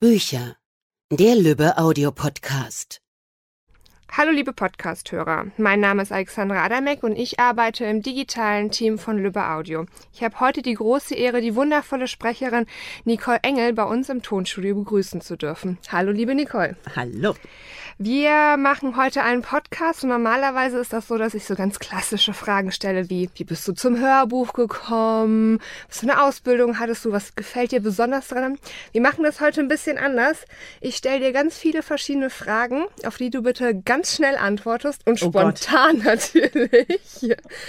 Bücher. Der Lübbe Audiopodcast. Hallo liebe Podcast-Hörer, mein Name ist Alexandra Adamek und ich arbeite im digitalen Team von Lübbe Audio. Ich habe heute die große Ehre, die wundervolle Sprecherin Nicole Engel bei uns im Tonstudio begrüßen zu dürfen. Hallo liebe Nicole. Hallo. Wir machen heute einen Podcast und normalerweise ist das so, dass ich so ganz klassische Fragen stelle wie, wie bist du zum Hörbuch gekommen? Was für eine Ausbildung hattest du? Was gefällt dir besonders dran? Wir machen das heute ein bisschen anders. Ich stelle dir ganz viele verschiedene Fragen, auf die du bitte ganz schnell antwortest und Oh spontan natürlich.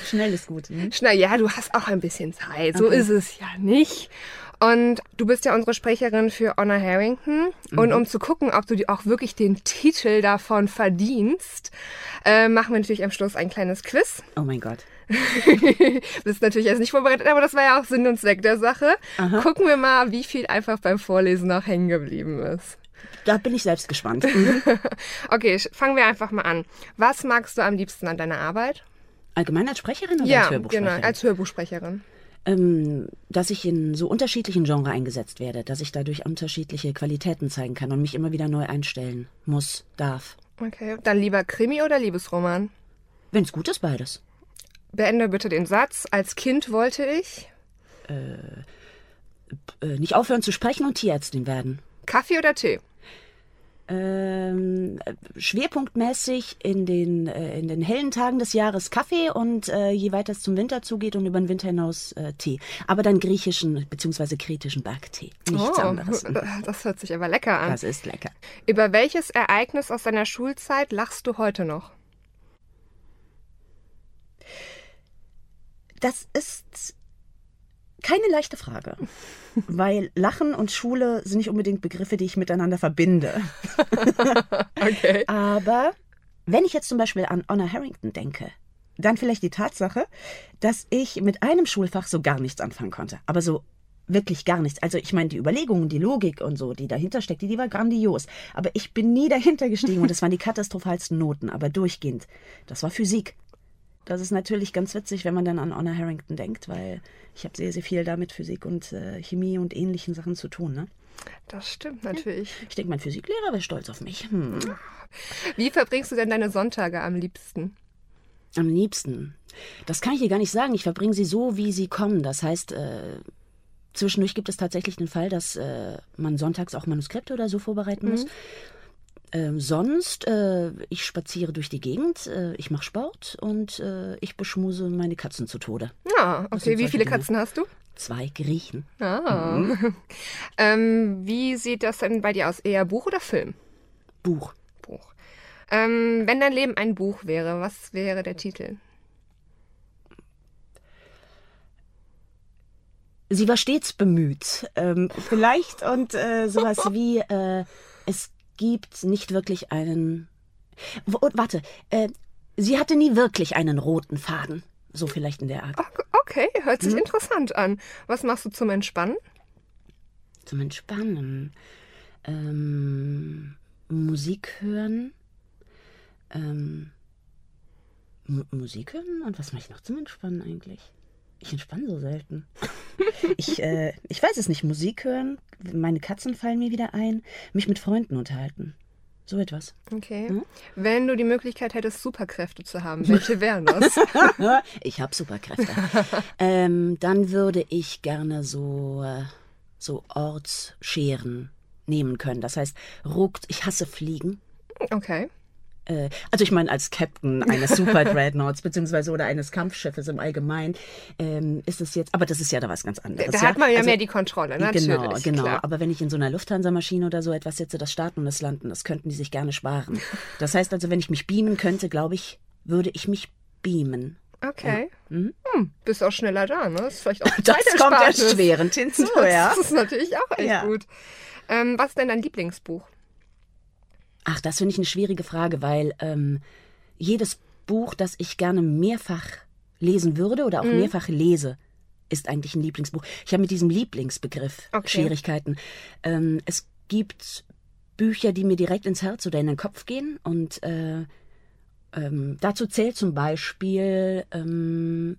Schnell ist gut. Ne? Schnell, ja, du hast auch ein bisschen Zeit. So Okay. ist es ja nicht. Und du bist ja unsere Sprecherin für Honor Harrington. Und um zu gucken, ob du dir auch wirklich den Titel davon verdienst, äh, machen wir natürlich am Schluss ein kleines Quiz. Oh mein Gott. bist natürlich jetzt nicht vorbereitet, aber das war ja auch Sinn und Zweck der Sache. Gucken wir mal, wie viel einfach beim Vorlesen noch hängen geblieben ist. Da bin ich selbst gespannt. Mhm. Okay, fangen wir einfach mal an. Was magst du am liebsten an deiner Arbeit? Allgemein als Sprecherin oder ja, als Hörbuchsprecherin? genau, als Hörbuchsprecherin. Ähm, dass ich in so unterschiedlichen Genres eingesetzt werde, dass ich dadurch unterschiedliche Qualitäten zeigen kann und mich immer wieder neu einstellen muss, darf. Okay, dann lieber Krimi oder Liebesroman? Wenn es gut ist, beides. Beende bitte den Satz. Als Kind wollte ich Äh, nicht aufhören zu sprechen und Tierärztin werden. Kaffee oder Tee? Ähm, äh, schwerpunktmäßig in den, äh, in den hellen Tagen des Jahres Kaffee und äh, je weiter es zum Winter zugeht und über den Winter hinaus äh, Tee. Aber dann griechischen bzw. kretischen Bergtee. Nichts anderes. das hört sich aber lecker an. Das ist lecker. Über welches Ereignis aus deiner Schulzeit lachst du heute noch? Das ist keine leichte Frage, weil Lachen und Schule sind nicht unbedingt Begriffe, die ich miteinander verbinde. Okay. Aber wenn ich jetzt zum Beispiel an Honor Harrington denke, dann vielleicht die Tatsache, dass ich mit einem Schulfach so gar nichts anfangen konnte. Aber so wirklich gar nichts. Also ich meine, die Überlegungen, die Logik und so, die dahinter steckt, die, die war grandios. Aber ich bin nie dahinter gestiegen und es waren die katastrophalsten Noten, aber durchgehend. Das war Physik. Das ist natürlich ganz witzig, wenn man dann an Honor Harrington denkt, weil ich habe sehr, sehr viel da mit Physik und äh, Chemie und ähnlichen Sachen zu tun. Ne? Das stimmt natürlich. Ich denke, mein Physiklehrer wäre stolz auf mich. Hm. Wie verbringst du denn deine Sonntage am liebsten? Am liebsten. Das kann ich dir gar nicht sagen. Ich verbringe sie so, wie sie kommen. Das heißt, äh, zwischendurch gibt es tatsächlich den Fall, dass äh, man sonntags auch Manuskripte oder so vorbereiten muss. Ähm, sonst, äh, ich spaziere durch die Gegend, äh, ich mache Sport und äh, ich beschmuse meine Katzen zu Tode. Ja, okay. Wie viele Dinge. Katzen hast du? Zwei Griechen. Ah. Ähm, wie sieht das denn bei dir aus? Eher Buch oder Film? Buch. Buch. Ähm, wenn dein Leben ein Buch wäre, was wäre der Titel? Sie war stets bemüht. Ähm, vielleicht und äh, sowas wie, äh, es gibt nicht wirklich einen. W warte, äh, sie hatte nie wirklich einen roten Faden. So vielleicht in der Art. Ok- Okay, hört sich interessant an. Was machst du zum Entspannen? Zum Entspannen. Ähm, Musik hören. Ähm, Musik hören? Und was mache ich noch zum Entspannen eigentlich? Ich entspanne so selten. Ich, äh, ich weiß es nicht. Musik hören, meine Katzen fallen mir wieder ein, mich mit Freunden unterhalten. So etwas. Okay. Wenn du die Möglichkeit hättest, Superkräfte zu haben, welche wären das? ich habe Superkräfte. ähm, dann würde ich gerne so, äh, so Ortsscheren nehmen können. Das heißt, ruckt, ich hasse Fliegen. Okay. Äh, also ich meine, als Captain eines Super Dreadnoughts beziehungsweise oder eines Kampfschiffes im Allgemeinen ähm, ist es jetzt, aber das ist ja da was ganz anderes. Da hat man ja Also- mehr die Kontrolle, natürlich. Genau, genau. Klar. Aber wenn ich in so einer Lufthansa-Maschine oder so etwas sitze, das Starten und das Landen, das könnten die sich gerne sparen. Das heißt also, wenn ich mich beamen könnte, glaube ich, würde ich mich beamen. Okay. Hm, bist auch schneller da, ne? Das ist vielleicht auch Das kommt erschwerend hinzu, ja. Das ist natürlich auch echt Ja. gut. Ähm, was ist denn dein Lieblingsbuch? Ach, das finde ich eine schwierige Frage, weil ähm, jedes Buch, das ich gerne mehrfach lesen würde oder auch Mhm. mehrfach lese, ist eigentlich ein Lieblingsbuch. Ich habe mit diesem Lieblingsbegriff Okay. Schwierigkeiten. Ähm, es gibt Bücher, die mir direkt ins Herz oder in den Kopf gehen und äh, ähm, dazu zählt zum Beispiel ähm,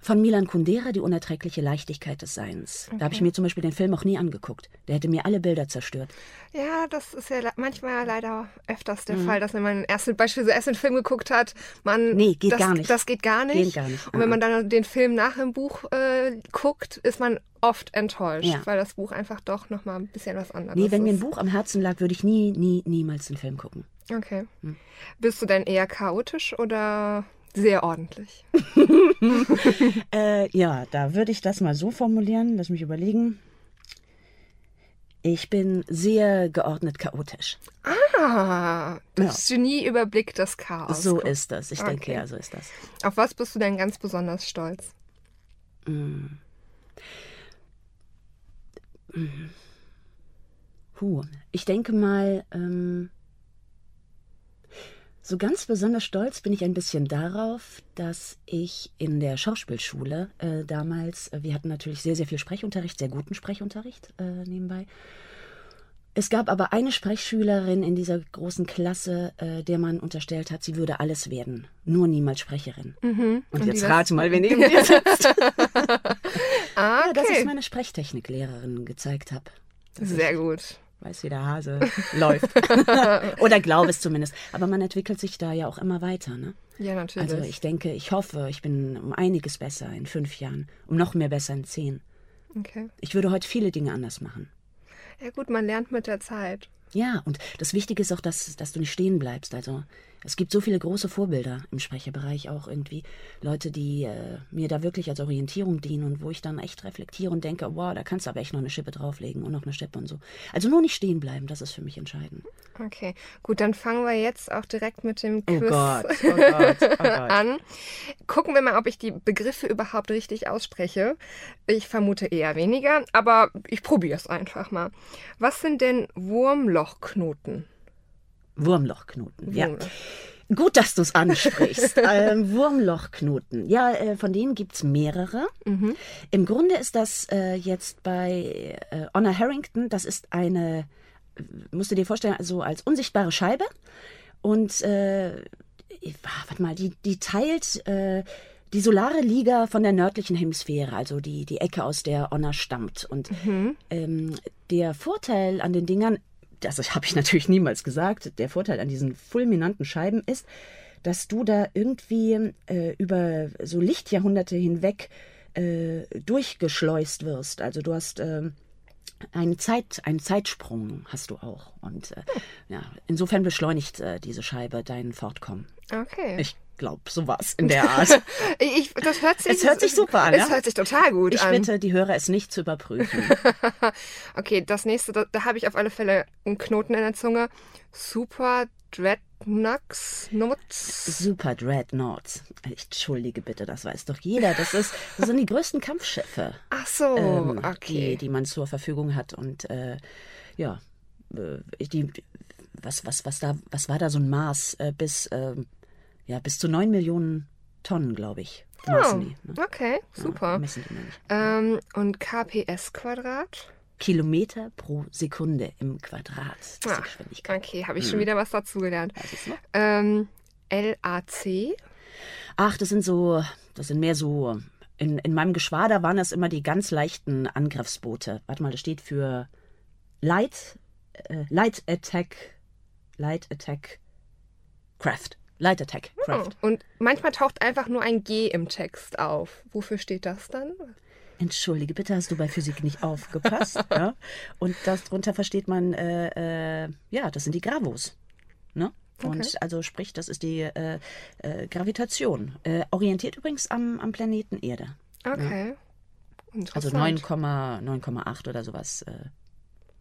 Von Milan Kundera, Die unerträgliche Leichtigkeit des Seins. Da habe ich mir zum Beispiel den Film auch nie angeguckt. Der hätte mir alle Bilder zerstört. Ja, das ist ja manchmal leider öfters Mhm. der Fall, dass wenn man erst beispielsweise erst den Film geguckt hat, man Nee, geht das, gar nicht. Das geht gar nicht. Geht gar nicht. Und wenn man dann den Film nach dem Buch äh, guckt, ist man oft enttäuscht, Ja. weil das Buch einfach doch noch mal ein bisschen was anderes Nee, wenn mir ein ist. Buch am Herzen lag, würde ich nie, nie, niemals den Film gucken. Okay. Hm. Bist du denn eher chaotisch oder sehr ordentlich? Äh, ja, da würde ich das mal so formulieren. Lass mich überlegen. Ich bin sehr geordnet chaotisch. Ah, das Genie überblickt das Chaos. So ist das. Ich denke, Okay. ja, so ist das. Auf was bist du denn ganz besonders stolz? Puh, ich denke mal, ähm, so ganz besonders stolz bin ich ein bisschen darauf, dass ich in der Schauspielschule äh, damals, äh, wir hatten natürlich sehr, sehr viel Sprechunterricht, sehr guten Sprechunterricht äh, nebenbei. Es gab aber eine Sprechschülerin in dieser großen Klasse, äh, der man unterstellt hat, sie würde alles werden, nur niemals Sprecherin. Und, die jetzt das- rate mal, wer neben dir sitzt. Ah, Ja, dass ich okay. meine Sprechtechniklehrerin gezeigt habe. Sehr gut. Weiß, wie der Hase läuft. Oder glaube es zumindest. Aber man entwickelt sich da ja auch immer weiter. Ne? Ja, natürlich. Also ich denke, ich hoffe, ich bin um einiges besser in fünf Jahren, um noch mehr besser in zehn. okay. Ich würde heute viele Dinge anders machen. Ja gut, man lernt mit der Zeit. Ja, und das Wichtige ist auch, dass, dass du nicht stehen bleibst. Also es gibt so viele große Vorbilder im Sprecherbereich auch irgendwie. Leute, die äh, mir da wirklich als Orientierung dienen und wo ich dann echt reflektiere und denke, wow, da kannst du aber echt noch eine Schippe drauflegen und noch eine Schippe und so. Also nur nicht stehen bleiben, das ist für mich entscheidend. Okay, gut, dann fangen wir jetzt auch direkt mit dem Oh Quiz Gott, oh Gott, oh Gott. an. Gucken wir mal, ob ich die Begriffe überhaupt richtig ausspreche. Ich vermute eher weniger, aber ich probiere es einfach mal. Was sind denn Wurmlochknoten? Wurmlochknoten, ja. Wurmloch. Gut, dass du es ansprichst. ähm, Wurmlochknoten. Ja, äh, von denen gibt's mehrere. Im Grunde ist das äh, jetzt bei äh, Honor Harrington, das ist eine, musst du dir vorstellen, so als unsichtbare Scheibe. Und, äh, ah, warte mal, die, die teilt äh, die solare Liga von der nördlichen Hemisphäre, also die, die Ecke, aus der Honor stammt. Und ähm, der Vorteil an den Dingern, das habe ich natürlich niemals gesagt, der Vorteil an diesen fulminanten Scheiben ist, dass du da irgendwie äh, über so Lichtjahrhunderte hinweg äh, durchgeschleust wirst. Also du hast ähm, einen, Zeit, einen Zeitsprung hast du auch. Und äh, ja, insofern beschleunigt äh, diese Scheibe dein Fortkommen. Okay. Ich glaube, sowas in der Art. Ich, das hört sich, Es hört sich super an, Es ja? hört sich total gut Ich an. bitte die Hörer, es nicht zu überprüfen. Okay, das nächste, da, da habe ich auf alle Fälle einen Knoten in der Zunge. Super Dreadnoughts, Nuts. Super Dreadnoughts. Ich entschuldige bitte, das weiß doch jeder. Das, ist, das sind die größten Kampfschiffe, Ach so, ähm, okay. die, die man zur Verfügung hat. Und äh, ja, äh, die, was, was, was, da, was war da so ein Maß? Äh, bis, ähm, ja, bis zu 9 Millionen Tonnen, glaube ich. Oh, Maßen die. Ne? okay, Ja, super. messen die nämlich. Ähm, und KPS Quadrat? Kilometer pro Sekunde im Quadrat. Das ist die Ah, Geschwindigkeit. Okay, habe ich schon wieder was dazugelernt. Ähm, LAC? Ach, das sind so, das sind mehr so. In, in meinem Geschwader waren das immer die ganz leichten Angriffsboote. Warte mal, das steht für Light, äh, Light Attack, Light Attack Craft. Light Attack Craft. Oh, Und manchmal taucht einfach nur ein G im Text auf. Wofür steht das dann? Entschuldige, bitte hast du bei Physik nicht aufgepasst. ja? Und darunter versteht man, äh, äh, ja, das sind die Gravos. Ne? Und Okay. also sprich, das ist die äh, äh, Gravitation. Äh, orientiert übrigens am, am Planeten Erde. Okay. Also Interessant. 9,- 9,8 oder sowas äh,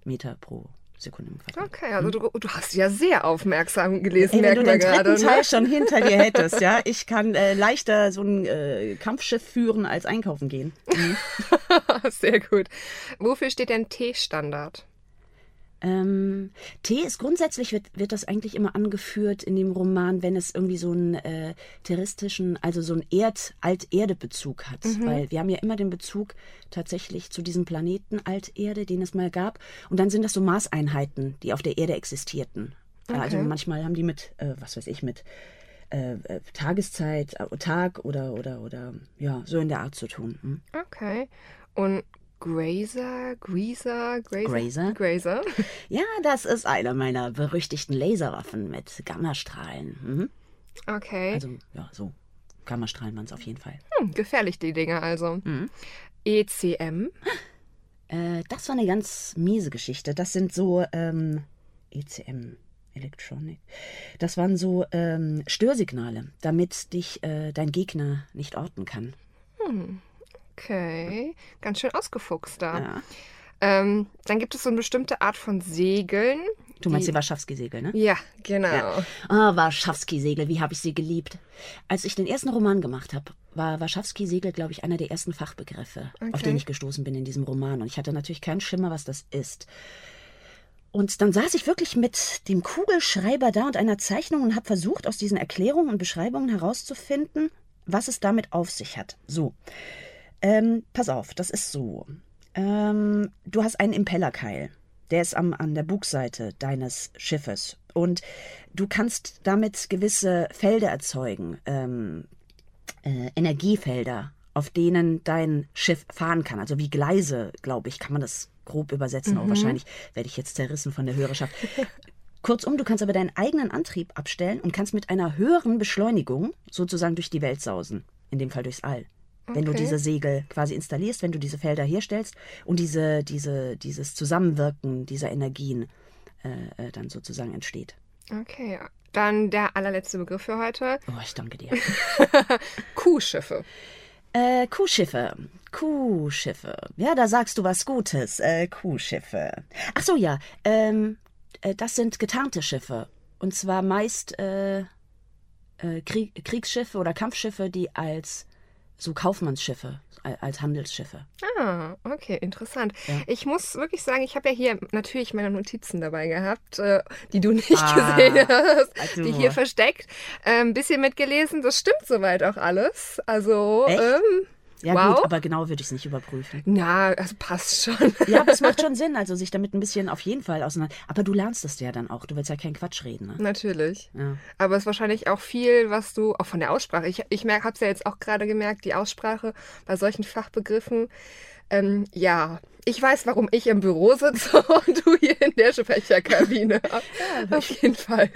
Meter pro Sekunde im Quadrat. Okay, also du, du hast ja sehr aufmerksam gelesen, Ey, wenn du merken wir den dritten gerade. Teil Ne? schon hinter dir hättest, ja, ich kann äh, leichter so ein äh, Kampfschiff führen als einkaufen gehen. Sehr gut. Wofür steht denn T-Standard? Ähm, T ist grundsätzlich wird, wird das eigentlich immer angeführt in dem Roman, wenn es irgendwie so einen äh, terroristischen, also so einen Erd Alt-Erde-Bezug hat, weil wir haben ja immer den Bezug tatsächlich zu diesem Planeten Alterde, den es mal gab, und dann sind das so Maßeinheiten, die auf der Erde existierten. Also Okay. manchmal haben die mit, äh, was weiß ich, mit äh, äh, Tageszeit, äh, Tag oder, oder, oder, ja, so in der Art zu tun. Hm? Okay. Und Grazer, Greaser, Grazer? Grazer? Grazer. Ja, das ist eine meiner berüchtigten Laserwaffen mit Gammastrahlen. Mhm. Okay. Also, ja, so. Gammastrahlen waren es auf jeden Fall. Hm, gefährlich, die Dinge also. E ECM. Äh, das war eine ganz miese Geschichte. Das sind so ähm, ECM, Electronic. Das waren so ähm, Störsignale, damit dich äh, dein Gegner nicht orten kann. Okay. Ganz schön ausgefuchst da. Ja. Ähm, dann gibt es so eine bestimmte Art von Segeln. Du meinst die Warschawski-Segel, ne? Ja, genau. Ja. Ah, Warschawski-Segel, wie habe ich sie geliebt. Als ich den ersten Roman gemacht habe, war Warschawski-Segel, glaube ich, einer der ersten Fachbegriffe, auf Okay. den ich gestoßen bin in diesem Roman. Und ich hatte natürlich keinen Schimmer, was das ist. Und dann saß ich wirklich mit dem Kugelschreiber da und einer Zeichnung und habe versucht, aus diesen Erklärungen und Beschreibungen herauszufinden, was es damit auf sich hat. So, ähm, pass auf, das ist so. Ähm, du hast einen Impellerkeil. Der ist am, an der Bugseite deines Schiffes. Und du kannst damit gewisse Felder erzeugen, ähm, äh, Energiefelder, auf denen dein Schiff fahren kann. Also wie Gleise, glaube ich, kann man das grob übersetzen. Aber wahrscheinlich werde ich jetzt zerrissen von der Hörerschaft. Kurzum, du kannst aber deinen eigenen Antrieb abstellen und kannst mit einer höheren Beschleunigung sozusagen durch die Welt sausen. In dem Fall durchs All. Wenn du Okay. diese Segel quasi installierst, wenn du diese Felder herstellst und diese, diese, dieses Zusammenwirken dieser Energien äh, äh, dann sozusagen entsteht. Okay. Dann der allerletzte Begriff für heute. Oh, ich danke dir. Kuhschiffe. Äh, Kuhschiffe. Kuhschiffe. Ja, da sagst du was Gutes. Äh, Kuhschiffe. Ach so, ja. Ähm, äh, das sind getarnte Schiffe. Und zwar meist äh, äh, Krieg, Kriegsschiffe oder Kampfschiffe, die als so Kaufmannsschiffe, al- als Handelsschiffe. Ah, okay, interessant. Ja. Ich muss wirklich sagen, ich habe ja hier natürlich meine Notizen dabei gehabt, äh, die du nicht Ah, gesehen hast, also. die hier versteckt. Ein bisschen mitgelesen, das stimmt soweit auch alles. Also, Echt? ähm, Ja Wow. gut, aber genau würde ich es nicht überprüfen. na, also passt schon. Ja, aber es macht schon Sinn, also sich damit ein bisschen auf jeden Fall auseinander. Aber du lernst es ja dann auch. Du willst ja keinen Quatsch reden. Ne? Natürlich. Ja. Aber es ist wahrscheinlich auch viel, was du, auch von der Aussprache. Ich, ich habe es ja jetzt auch gerade gemerkt, die Aussprache bei solchen Fachbegriffen. Ähm, ja, ich weiß, warum ich im Büro sitze und du hier in der Sprecherkabine. Auf jeden Fall.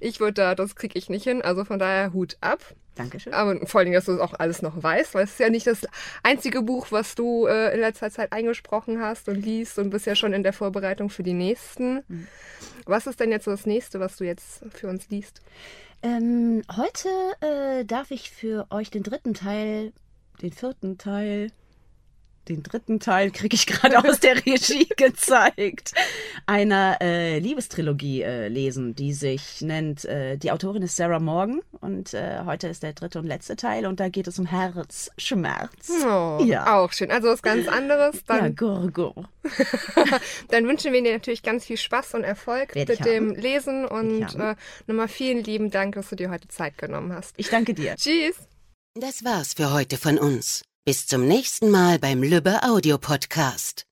Ich würde da, das kriege ich nicht hin. Also von daher Hut ab. Dankeschön. Aber vor allen Dingen, dass du das auch alles noch weißt, weil es ist ja nicht das einzige Buch, was du äh, in letzter Zeit eingesprochen hast und liest und bist ja schon in der Vorbereitung für die nächsten. Was ist denn jetzt so das nächste, was du jetzt für uns liest? Ähm, heute äh, darf ich für euch den dritten Teil, den vierten Teil, den dritten Teil kriege ich gerade aus der Regie gezeigt, einer äh, Liebestrilogie äh, lesen, die sich nennt, äh, die Autorin ist Sarah Morgan und äh, heute ist der dritte und letzte Teil und da geht es um Herzschmerz. Oh, Ja. auch schön. Also was ganz anderes. Ja, Dann, Gurgur. dann wünschen wir dir natürlich ganz viel Spaß und Erfolg Werd mit dem haben. Lesen und äh, nochmal vielen lieben Dank, dass du dir heute Zeit genommen hast. Ich danke dir. Tschüss. Das war's für heute von uns. Bis zum nächsten Mal beim Lübbe Audio Podcast.